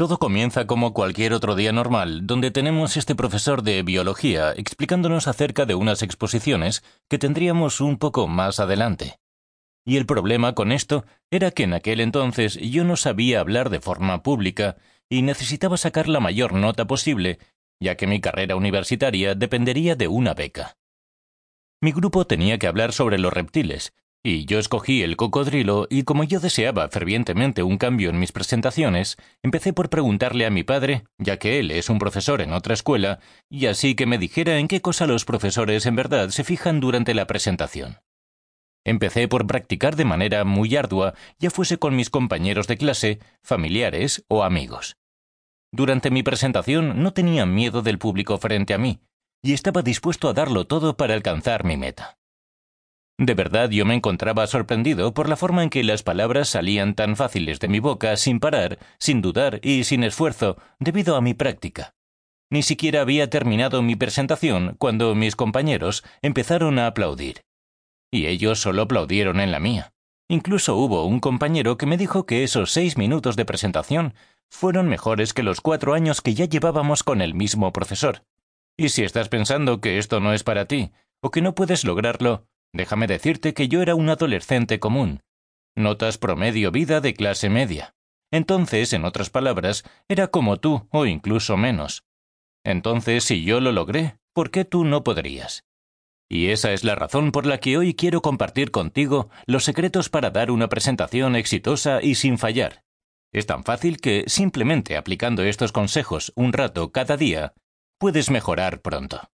Todo comienza como cualquier otro día normal, donde tenemos este profesor de biología explicándonos acerca de unas exposiciones que tendríamos un poco más adelante. Y el problema con esto era que en aquel entonces yo no sabía hablar de forma pública y necesitaba sacar la mayor nota posible, ya que mi carrera universitaria dependería de una beca. Mi grupo tenía que hablar sobre los reptiles, y yo escogí el cocodrilo y como yo deseaba fervientemente un cambio en mis presentaciones, empecé por preguntarle a mi padre, ya que él es un profesor en otra escuela, y así que me dijera en qué cosa los profesores en verdad se fijan durante la presentación. Empecé por practicar de manera muy ardua, ya fuese con mis compañeros de clase, familiares o amigos. Durante mi presentación no tenía miedo del público frente a mí, y estaba dispuesto a darlo todo para alcanzar mi meta. De verdad yo me encontraba sorprendido por la forma en que las palabras salían tan fáciles de mi boca sin parar, sin dudar y sin esfuerzo, debido a mi práctica. Ni siquiera había terminado mi presentación cuando mis compañeros empezaron a aplaudir. Y ellos solo aplaudieron en la mía. Incluso hubo un compañero que me dijo que esos seis minutos de presentación fueron mejores que los cuatro años que ya llevábamos con el mismo profesor. Y si estás pensando que esto no es para ti, o que no puedes lograrlo, Déjame decirte que yo era un adolescente común. Notas promedio vida de clase media. Entonces, en otras palabras, era como tú, o incluso menos. Entonces, si yo lo logré, ¿por qué tú no podrías? Y esa es la razón por la que hoy quiero compartir contigo los secretos para dar una presentación exitosa y sin fallar. Es tan fácil que, simplemente aplicando estos consejos un rato cada día, puedes mejorar pronto.